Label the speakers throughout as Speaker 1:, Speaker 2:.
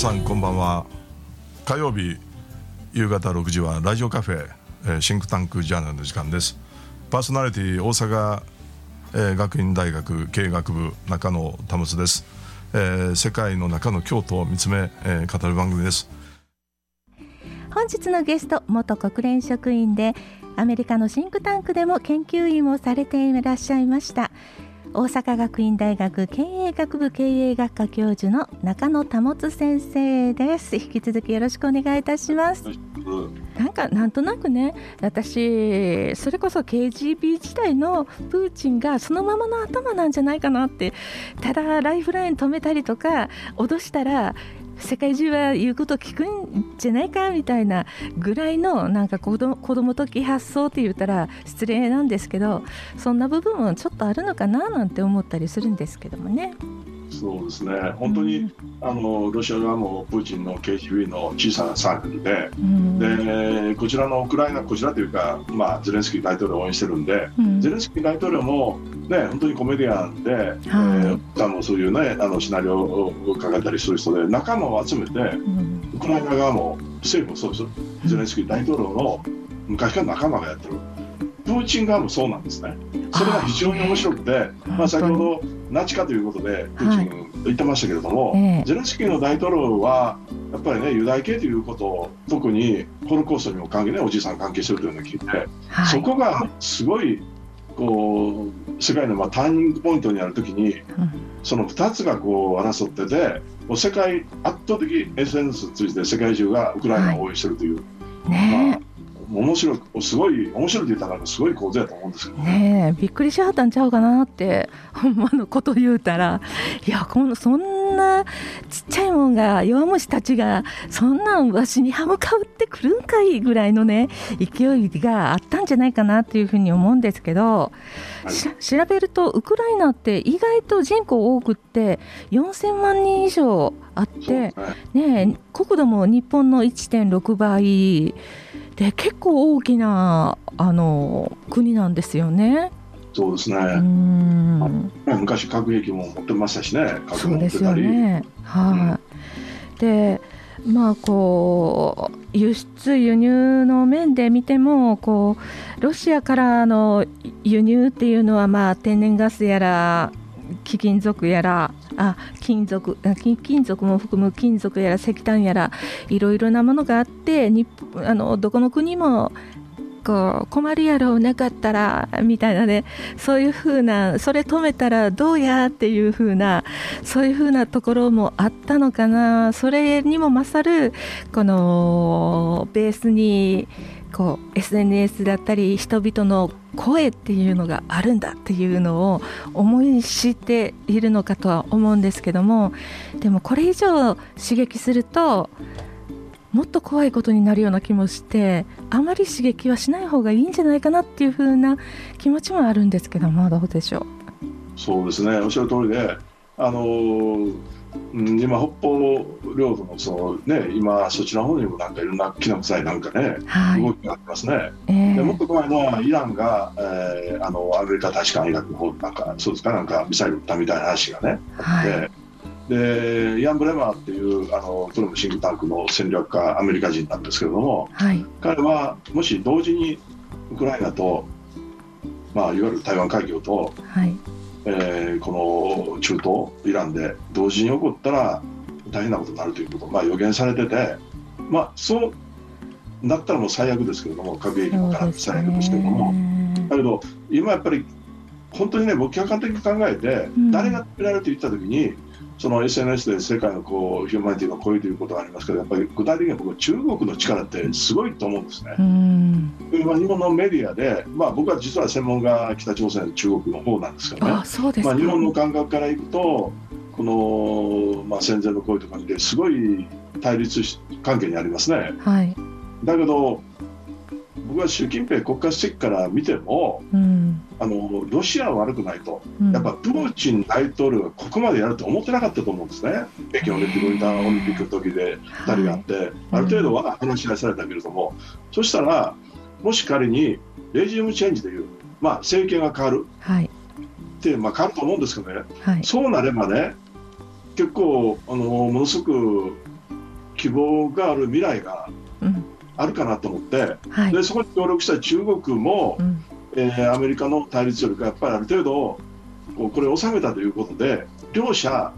Speaker 1: さんこんばんは。火曜日夕方6時はラジオカフェ、えー、シンクタンクジャーナルの時間です。パーソナリティ大阪、えー、学院大学経営学部中野保です、えー、世界の中の京都を見つめ、えー、語る番組です。
Speaker 2: 本日のゲスト元国連職員でアメリカのシンクタンクでも研究員をされていらっしゃいました大阪学院大学経営学部経営学科教授の中野保先生です。引き続きよろしくお願いいたします、なんかなんとなくね私それこそ KGB 時代のプーチンがそのままの頭なんじゃないかなってただライフライン止めたりとか脅したら世界中は言うこと聞くんじゃないかみたいなぐらいのなんか子ど子供的発想って言ったら失礼なんですけどそんな部分もちょっとあるのかななんて思ったりするんですけどもね。
Speaker 3: そうですね。本当に、うん、あのロシア側もプーチンの KGB の小さなサークルでうん、でこちらのウクライナこちらというか、まあ、ゼレンスキー大統領を応援してるんで、うん、ゼレンスキー大統領も、ね、本当にコメディアンで、はい。えー、もそういう、ね、あのシナリオを考えたりする人で仲間を集めて、ウクライナ側も政府もそうですゼレンスキー大統領の昔から仲間がやってる。プーチン側もそうなんですね。それが非常に面白くて、まあ、先ほどナチかということでプーチン言ってましたけれども、はいゼレンスキーの大統領はやっぱりねユダヤ系ということを特にホロコーストにも関係ねおじいさん関係してるというのを聞いて、はい、そこがすごいこう世界のまあターニングポイントにあるときに、うん、その2つがこう争っててもう世界圧倒的 SNS を通じて世界中がウクライナを応援してるという。はいね、まあ面白いすごい面白いって言ったらすごい構図やと思うんですけど
Speaker 2: ねびっくりしはったんちゃうかなってほんまのこと言うたら。いやこのそんなちっちゃいもんが弱虫たちがそんなんわしに歯向かうってくるんかいぐらいのね勢いがあったんじゃないかなっていうふうに思うんですけど、はい、調べるとウクライナって意外と人口多くって4000万人以上あって、ね、ね国土も日本の1.6倍。で結構大きなあの国なんですよね。
Speaker 3: そうですね。昔核兵器も持ってましたしね。
Speaker 2: そうですよね。はい、あ、うん、で。まあこう輸出輸入の面で見てもこうロシアからの輸入っていうのはまあ天然ガスやら貴金属やらあ金属金属も含む金属やら石炭やらいろいろなものがあって日あのどこの国もこう困るやろうなかったらみたいなねそういうふうなそれ止めたらどうや？っていうふうなそういうふうなところもあったのかな。それにも勝るこのベースにこう SNS だったり人々の声っていうのがあるんだっていうのを思い知っているのかとは思うんですけどもでもこれ以上刺激するともっと怖いことになるような気もしてあまり刺激はしない方がいいんじゃないかなっていう風な気持ちもあるんですけどもどうでしょう？
Speaker 3: そうですね。おっしゃる通りであのーうん、今、北方領土のその、ね、今、そちらの方にもなんかいろんなきな臭いなんかね、はい、動きがありますね。えー、でもっと怖いのは、イランが、えー、あのアメリカ大使館イラクの方なんか、そうですか、なんかミサイル撃ったみたいな話がね、はい、でイアン・ブレマーっていうあのプロのシンクタンクの戦略家、アメリカ人なんですけれども、はい、彼はもし同時にウクライナと、まあ、いわゆる台湾海峡と、はいえー、この中東イランで同時に起こったら大変なことになるということを、まあ、予言されてて、まあ、そうなったらもう最悪ですけれども核兵器もから最悪ですけれども、だけど。今やっぱり本当にね僕客観的に考えて、誰が止められると言った時にその SNS で世界のこうヒューマニティが超えていることがありますけどやっぱり具体的には僕は中国の力ってすごいと思うんですね。まあ、日本のメディアで、まあ、僕は実は専門が北朝鮮中国の方なんですけどねまあ、日本の感覚からいくとこの、まあ、戦前の声とかですごい対立関係にありますね。はい、だけど僕は習近平国家主席から見ても、うん、あのロシアは悪くないと、うん、やっぱプーチン大統領がここまでやると思ってなかったと思うんですね、北京オリンピック、オリンピックの時で2人があって、はい、ある程度は話し合いされたけれども、うん、そしたら、もし仮にレジウムチェンジという、まあ、政権が変わる、はい、って、まあ、変わると思うんですけどね、はい、そうなればね、結構あのものすごく希望がある未来があるかなと思って、はい、でそこに協力した中国も、うん、えー、アメリカの対立力がやっぱりある程度これを収めたということで両者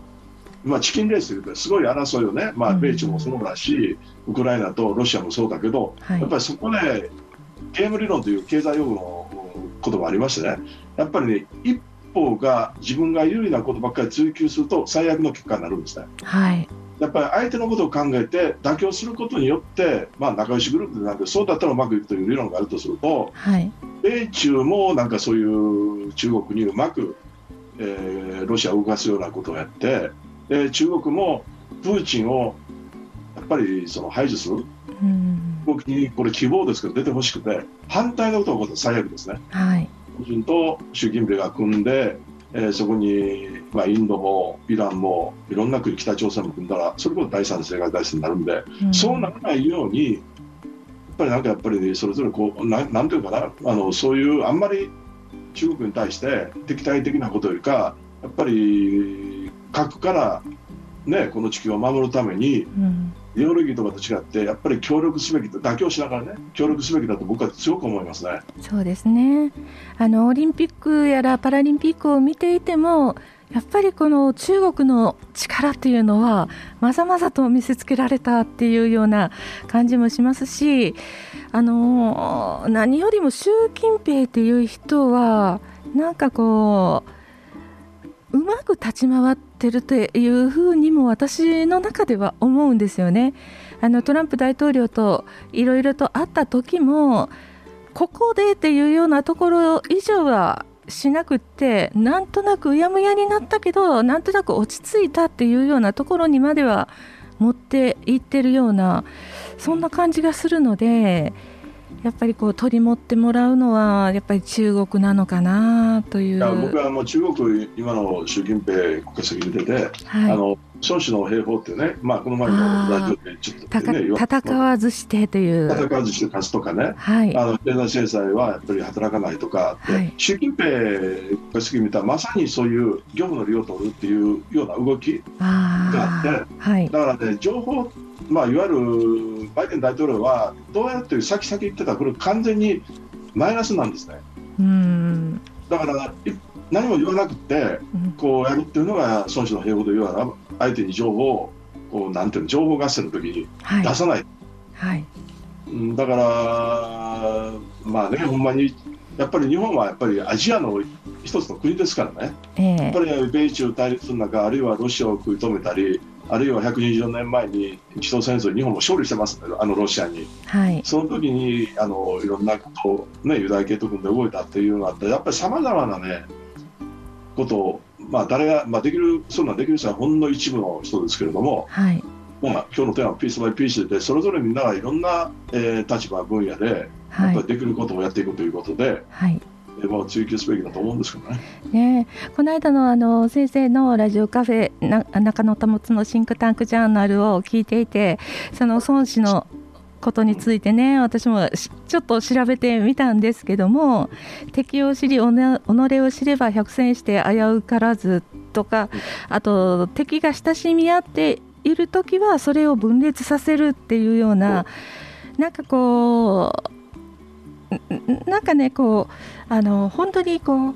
Speaker 3: まあ、チキンレースというかすごい争いをね、まあ、米中もそうだし、うん、ウクライナとロシアもそうだけど、はい、やっぱりそこでゲーム理論という経済用語のこともありましてねやっぱりね一方が自分が有利なことばっかり追求すると最悪の結果になるんですね。
Speaker 2: はい
Speaker 3: やっぱり相手のことを考えて妥協することによって、まあ、仲良しグループでなんてそうだったらうまくいくという理論があるとすると、
Speaker 2: はい、
Speaker 3: 米中もなんかそういう中国にうまく、えー、ロシアを動かすようなことをやってで中国もプーチンをやっぱりその排除する、うん、動きにこれ希望ですけど出てほしくて反対のことが起こった最悪ですね。
Speaker 2: はい、
Speaker 3: プーチンと習近平が組んで、えー、そこに、まあ、インドもイランもいろんな国北朝鮮も組んだらそれこそ第三次世界大戦になるんで、うん、そうならないようにやっぱりなんかやっぱりそれぞれこうななんていうかなあのそういうあんまり中国に対して敵対的なことよりかやっぱり核からね、この地球を守るために、うん、イデオロギーとかと違ってやっぱり協力すべきと妥協しながらね協力すべきだと僕は強く思いますね。
Speaker 2: そうですねあのオリンピックやらパラリンピックを見ていてもやっぱりこの中国の力っていうのはまざまざと見せつけられたっていうような感じもしますしあの何よりも習近平っていう人はなんかこううまく立ち回っててるというふうにも私の中では思うんですよね。あのトランプ大統領といろいろと会った時もここでっていうようなところ以上はしなくってなんとなくうやむやになったけどなんとなく落ち着いたっていうようなところにまでは持っていってるようなそんな感じがするのでやっぱりこう取り持ってもらうのはやっぱり中国なのかなという。
Speaker 3: 僕はもう中国今の習近平国家主席見てて、はい、あの孫子の兵法ってね、まあ、この前のラジオでちょっと、ね、
Speaker 2: 戦わずしてという。
Speaker 3: 戦わずして勝つとかね、
Speaker 2: はい、
Speaker 3: あの経済制裁はやっぱり働かないとかはい、習近平国家主席見たらまさにそういう業務の利を取るっていうような動きがあって、はい、だからね情報まあ、いわゆるバイデン大統領はどうやって先々言ってたこれ完全にマイナスなんですね。
Speaker 2: うん。
Speaker 3: だから何も言わなくてこうやるっていうのが孫子の平和で言うなら相手に情報をこうなんていうの情報合戦の時に出さない、
Speaker 2: はい、
Speaker 3: だからまあねほんまにやっぱり日本はやっぱりアジアの一つの国ですからね、
Speaker 2: えー、
Speaker 3: やっぱり米中対立の中あるいはロシアを食い止めたりあるいは120年前に日露戦争日本も勝利してますあのロシアに、
Speaker 2: はい、
Speaker 3: その時にあのいろんなことを、ね、ユダヤ系と組んで動いたっていうのがあってやっぱりさまざまなねことを、まあ、誰が、まあ、できるそんなできる人はほんの一部の人ですけれども、
Speaker 2: はい。
Speaker 3: まあ、今日のテーマはピースバイピースでそれぞれみんながいろんな、えー、立場分野でやっぱりできることをやっていくということで。
Speaker 2: はい
Speaker 3: まあ、追求すべきだと思うんですけどね。
Speaker 2: ねこの間のあの先生のラジオカフェな中野保のシンクタンクジャーナルを聞いていてその孫子のことについてね私もちょっと調べてみたんですけども敵を知り己を知れば百戦して危うからずとかあと敵が親しみ合っている時はそれを分裂させるっていうようななんかこうなんかねこうあの本当にこう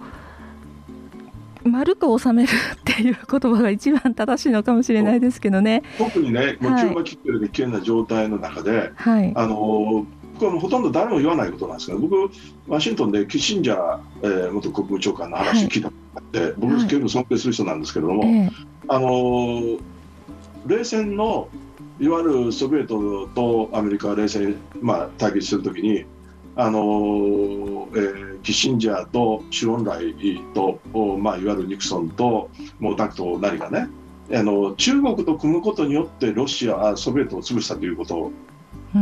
Speaker 2: 丸く収めるっていう言葉が一番正しいのかもしれないですけどね。
Speaker 3: 特にね、もう中馬切ってる危険な状態の中で、
Speaker 2: はい、
Speaker 3: あのこれもほとんど誰も言わないことなんですけど、僕、ワシントンでキッシンジャー、えー、元国務長官の話を聞いたことがあって、はい、僕、結構尊敬する人なんですけれども、はい、あの冷戦のいわゆるソビエトとアメリカが冷戦、まあ、対決するときに、あのー、えー、キッシンジャーと周恩来と、まあ、いわゆるニクソンと毛沢東なりがねあの中国と組むことによってロシアソビエトを潰したということ。を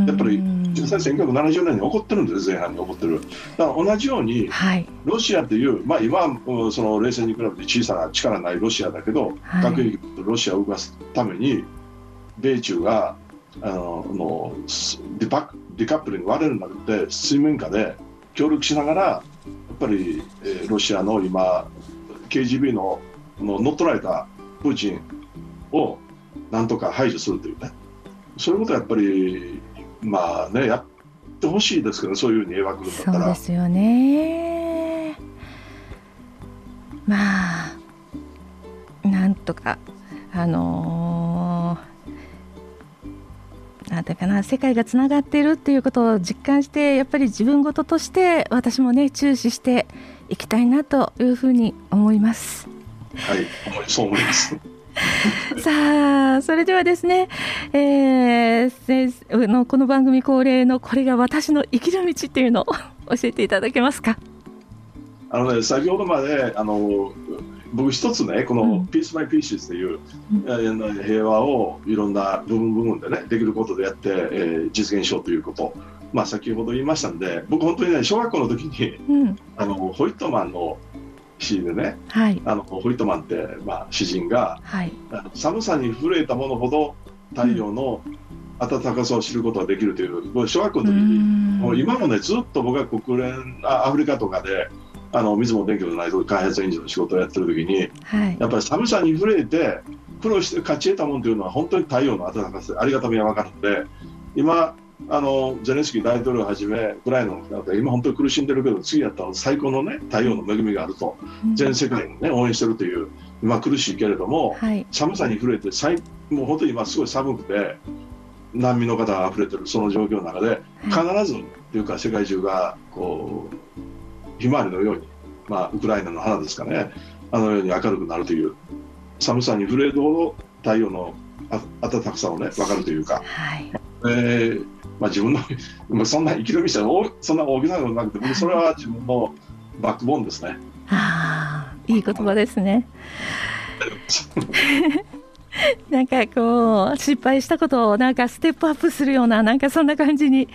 Speaker 3: やっぱり実際1970年に起こってるんです前半に起こってる。だから同じように、はい、ロシアという、まあ、今はその冷戦に比べて小さな力ないロシアだけど、はい、核兵器とロシアを動かすために米中があののデパデカップルに割れるんじゃなくて水面下で協力しながらやっぱり、えー、ロシアの今 KGB のの乗っ取られたプーチンをなんとか排除するというね。そういうことはやっぱりまあねやってほしいですけどそういうふうに描くんだったら。
Speaker 2: そうですよね。まあなんとかあのー、なんていうかな世界がつながっているっていうことを実感してやっぱり自分事として私もね注視していきたいなというふうに思います。
Speaker 3: はい、そう思います。
Speaker 2: さあそれではですね、えー、先生のこの番組恒例のこれが私の生きる道っていうのを 教えていただけますか？
Speaker 3: あのね先ほどまであの僕一つねこのピースバイピーシスという、うん、平和をいろんな部分部分でねできることでやって、えー、実現しようということ。まあ先ほど言いましたんで僕本当にね小学校の時に、うん、あのホイットマンの詩でね、はい、あのホイットマンって、まあ、詩人が、はい、寒さに震えたものほど太陽の暖かさを知ることができるという、小学校の時にもう今もねずっと僕は国連あアフリカとかであの水も電気もない開発援助の仕事をやってる時に、はい、やっぱり寒さに震えて苦労して勝ち得たものというのは本当に太陽の暖かさありがたみが分かるので今あのゼレンスキー大統領をはじめウクライナの方々今本当に苦しんでるけど次やったら最高のね太陽の恵みがあると、うん、全世界にね応援してるという今苦しいけれども、はい、寒さに震えて最もう本当に今すごい寒くて難民の方が溢れてるその状況の中で必ず、はい、というか世界中がこうひまわりのように、まあ、ウクライナの花ですかねあのように明るくなるという寒さに触れるほど太陽の暖かさをね分かるというか、はい、えー、まあ、自分のそんな生き延びしたそんな大きなことなくて僕それは自分のバックボーンですね。
Speaker 2: あいい言葉ですね。なんかこう失敗したことをなんかステップアップするようななんかそんな感じに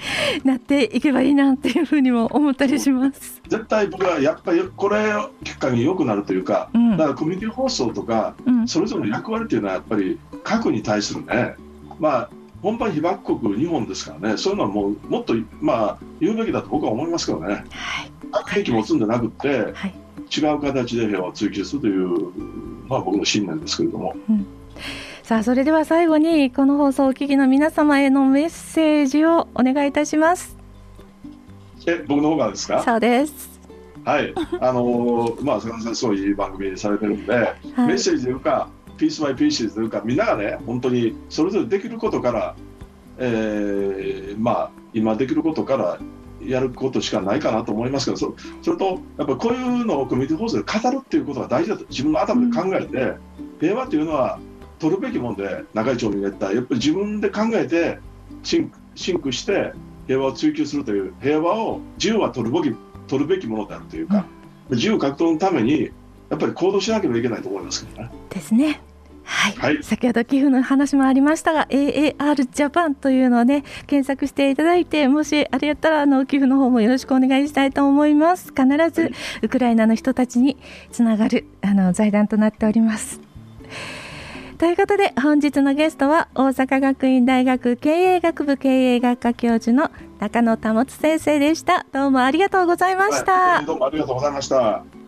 Speaker 2: なっていけばいいなっていうふうにも思ったりします。
Speaker 3: 絶対僕はやっぱりこれきっかけに良くなるというか、うん、だからコミュニティ放送とか、うん、それぞれの役割というのはやっぱり核に対するね。まあ本番被爆国日本ですからね。そういうのはもうもっとまあ言うべきだと僕は思いますけどね、はい、核兵器持つんじゃなくて、はい、違う形で平和を追求するという、まあ、僕の信念ですけれども。うん
Speaker 2: さあそれでは最後にこの放送をお聞きの皆様へのメッセージをお願いいたします。
Speaker 3: え僕の方がですか？
Speaker 2: そうです。
Speaker 3: はい。あのー、まあ坂田さんそういう番組されてるんで、はい、メッセージというか Peace by Peace というかみんながね本当にそれぞれできることから、えー、まあ今できることからやることしかないかなと思いますけどそそれとやっぱこういうのをコミュニティ放送で語るっていうことが大事だと自分の頭で考えて、うん、平和というのは取るべきもんで中井町に言った。やっぱり自分で考えて think think して平和を追求するという平和を自由は取るべき取るべきものであるというか、うん、自由獲得のためにやっぱり行動しなければいけないと思いますけどね。
Speaker 2: ですね。はい、はい、先ほど寄付の話もありましたが AAR ジャパンというのをね検索していただいてもしあれやったらあの寄付の方もよろしくお願いしたいと思います。必ずウクライナの人たちにつながるあの財団となっておりますということで本日のゲストは大阪学院大学経営学部経営学科教授の中野保先生でした。どうもありがとうございました、
Speaker 3: はい、どうもありがとうございました。